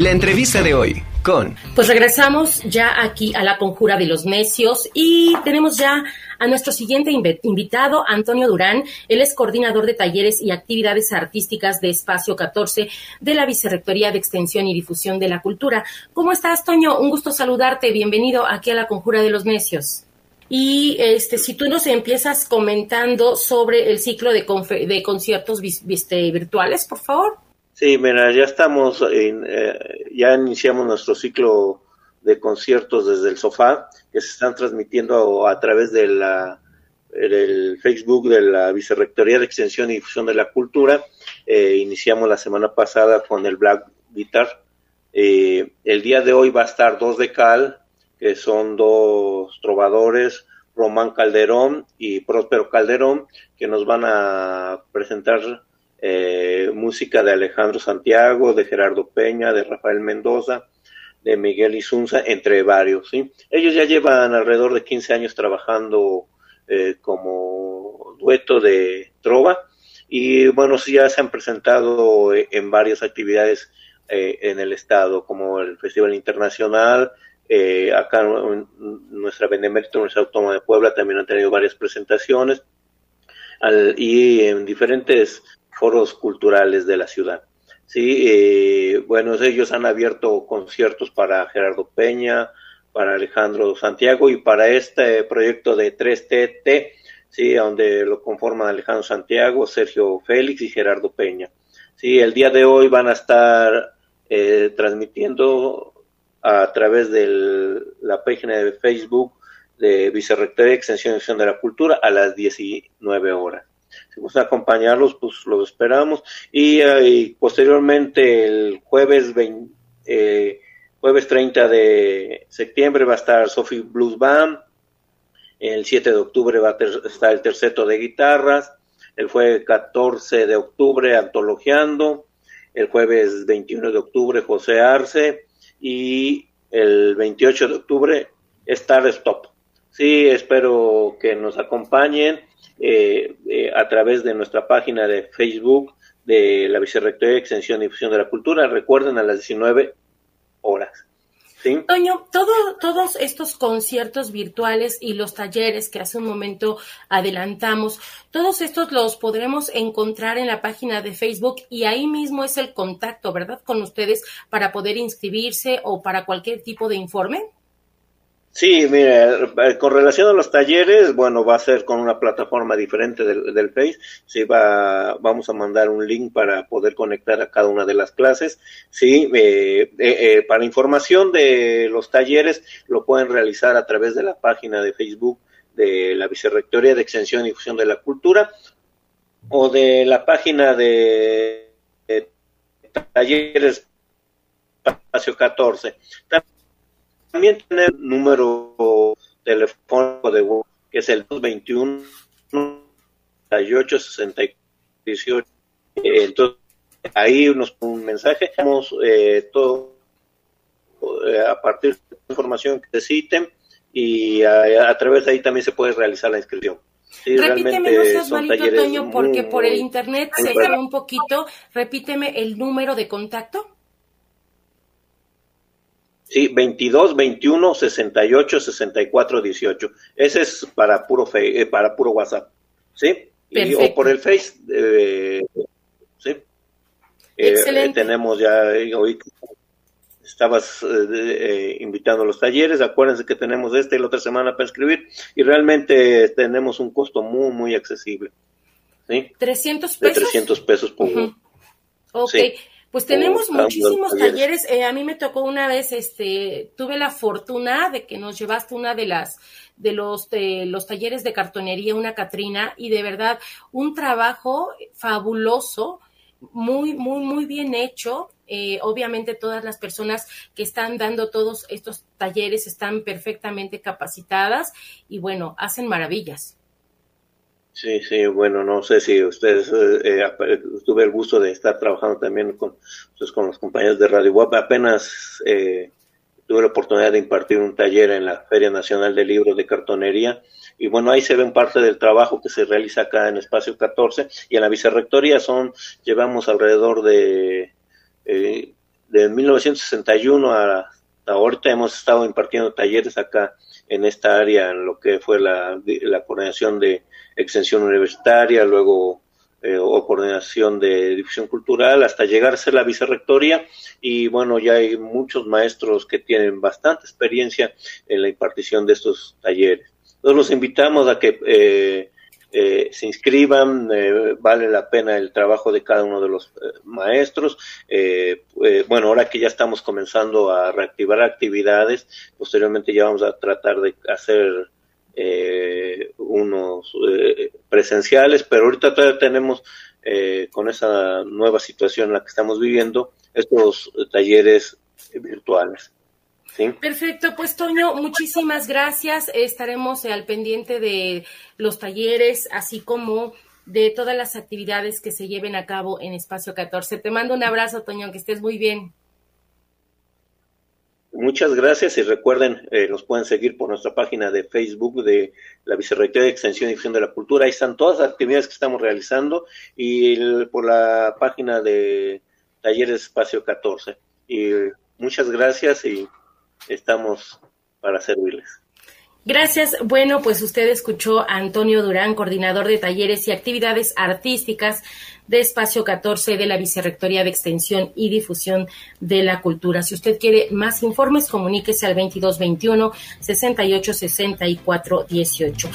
La entrevista de hoy con... Pues regresamos ya aquí a la conjura de los necios y tenemos ya a nuestro siguiente invitado, Antonio Durán. Él es coordinador de talleres y actividades artísticas de Espacio 14 de la Vicerrectoría de Extensión y Difusión de la Cultura. ¿Cómo estás, Toño? Un gusto saludarte. Bienvenido aquí a la conjura de los necios. Y este, si tú nos empiezas comentando sobre el ciclo de, de conciertos virtuales, por favor. Sí, mira, ya estamos, en, eh, ya iniciamos nuestro ciclo de conciertos desde el sofá, que se están transmitiendo a, través de la el Facebook de la Vicerrectoría de Extensión y Difusión de la Cultura. Eh, iniciamos la semana pasada con el Black Guitar. Eh, el día de hoy va a estar dos de cal, que son dos trovadores, Román Calderón y Próspero Calderón, que nos van a presentar eh, música de Alejandro Santiago, de Gerardo Peña, de Rafael Mendoza, de Miguel Isunza, entre varios. ¿sí? Ellos ya llevan alrededor de 15 años trabajando eh, como dueto de trova y bueno, sí ya se han presentado eh, en varias actividades en el estado, como el Festival Internacional, acá en nuestra Benemérita Universidad Autónoma de Puebla también han tenido varias presentaciones y en diferentes foros culturales de la ciudad. Sí, eh, bueno, ellos han abierto conciertos para Gerardo Peña, para Alejandro Santiago y para este proyecto de 3TT, sí, donde lo conforman Alejandro Santiago, Sergio Félix y Gerardo Peña. Sí, el día de hoy van a estar eh, transmitiendo a través de la página de Facebook de Vicerrectoría de Extensión de la Cultura a las 19 horas si gusta acompañarlos, pues lo esperamos. Y, eh, posteriormente el jueves eh, jueves 30 de septiembre va a estar Sophie Blues Band. El 7 de octubre va a estar el terceto de guitarras. El jueves 14 de octubre Antologiando. El jueves 21 de octubre José Arce. Y el 28 de octubre Star Stop. Sí, espero que nos acompañen eh, eh, a través de nuestra página de Facebook de la Vicerrectoría de Extensión y Difusión de la Cultura. Recuerden a las 19 horas. ¿Sí? Toño, todo, todos estos conciertos virtuales y los talleres que hace un momento adelantamos, todos estos los podremos encontrar en la página de Facebook y ahí mismo es el contacto, ¿verdad? Con ustedes para poder inscribirse o para cualquier tipo de informe. Sí, mire, eh, con relación a los talleres, bueno, va a ser con una plataforma diferente del, del Face. Sí, va, vamos a mandar un link para poder conectar a cada una de las clases. Sí, eh, eh, para información de los talleres lo pueden realizar a través de la página de Facebook de la Vicerrectoría de Extensión y Difusión de la Cultura o de la página de, Talleres Espacio 14. También tiene el número telefónico de web, que es el 221 68 18. Entonces, ahí nos un mensaje, damos eh, todo eh, a partir de la información que necesiten y a, través de ahí también se puede realizar la inscripción. Sí, repíteme, no seas malito, Toño, porque por el internet se fue un poquito. Repíteme el número de contacto. Sí, 22, 21, 68, 64, 18. Ese es para puro fe, eh, para puro WhatsApp. ¿Sí? Y, o por el Face. Eh, sí. Eh, tenemos ya, hoy estabas invitando a los talleres, acuérdense que tenemos este y la otra semana para escribir y realmente tenemos un costo muy, muy accesible. ¿Sí? 300 pesos. De 300 pesos por. Ok. Pues tenemos muchísimos talleres. Eh, a mí me tocó una vez, este, tuve la fortuna de que nos llevaste una de las de los de los talleres de cartonería, una Catrina, y de verdad un trabajo fabuloso, muy muy muy bien hecho. Eh, obviamente todas las personas que están dando todos estos talleres están perfectamente capacitadas y bueno hacen maravillas. Sí, sí, bueno, no sé si ustedes, eh, eh, tuve el gusto de estar trabajando también con, pues, con los compañeros de Radio Web. Apenas eh, tuve la oportunidad de impartir un taller en la Feria Nacional de Libros de Cartonería. Y bueno, ahí se ven parte del trabajo que se realiza acá en Espacio 14. Y en la Vicerrectoría son, llevamos alrededor de de 1961 a ahorita hemos estado impartiendo talleres acá en esta área, en lo que fue la, la coordinación de extensión universitaria, luego eh, o coordinación de difusión cultural, hasta llegar a la vicerrectoría. Y bueno, ya hay muchos maestros que tienen bastante experiencia en la impartición de estos talleres. Entonces los invitamos a que eh, eh, se inscriban, eh, vale la pena el trabajo de cada uno de los eh, maestros. bueno, ahora que ya estamos comenzando a reactivar actividades, posteriormente ya vamos a tratar de hacer unos presenciales, pero ahorita todavía tenemos con esa nueva situación en la que estamos viviendo estos talleres virtuales. Perfecto, pues Toño, muchísimas gracias. Estaremos al pendiente de los talleres, así como de todas las actividades que se lleven a cabo en Espacio 14. Te mando un abrazo, Toño, que estés muy bien. Muchas gracias y recuerden, eh, nos pueden seguir por nuestra página de Facebook de la Vicerrectoría de Extensión y Difusión de la Cultura. Ahí están todas las actividades que estamos realizando y por la página de Talleres Espacio 14. Y muchas gracias y estamos para servirles. Gracias. Bueno, pues usted escuchó a Antonio Durán, coordinador de talleres y actividades artísticas de Espacio 14 de la Vicerrectoría de Extensión y Difusión de la Cultura. Si usted quiere más informes, comuníquese al 2221 68 64 18.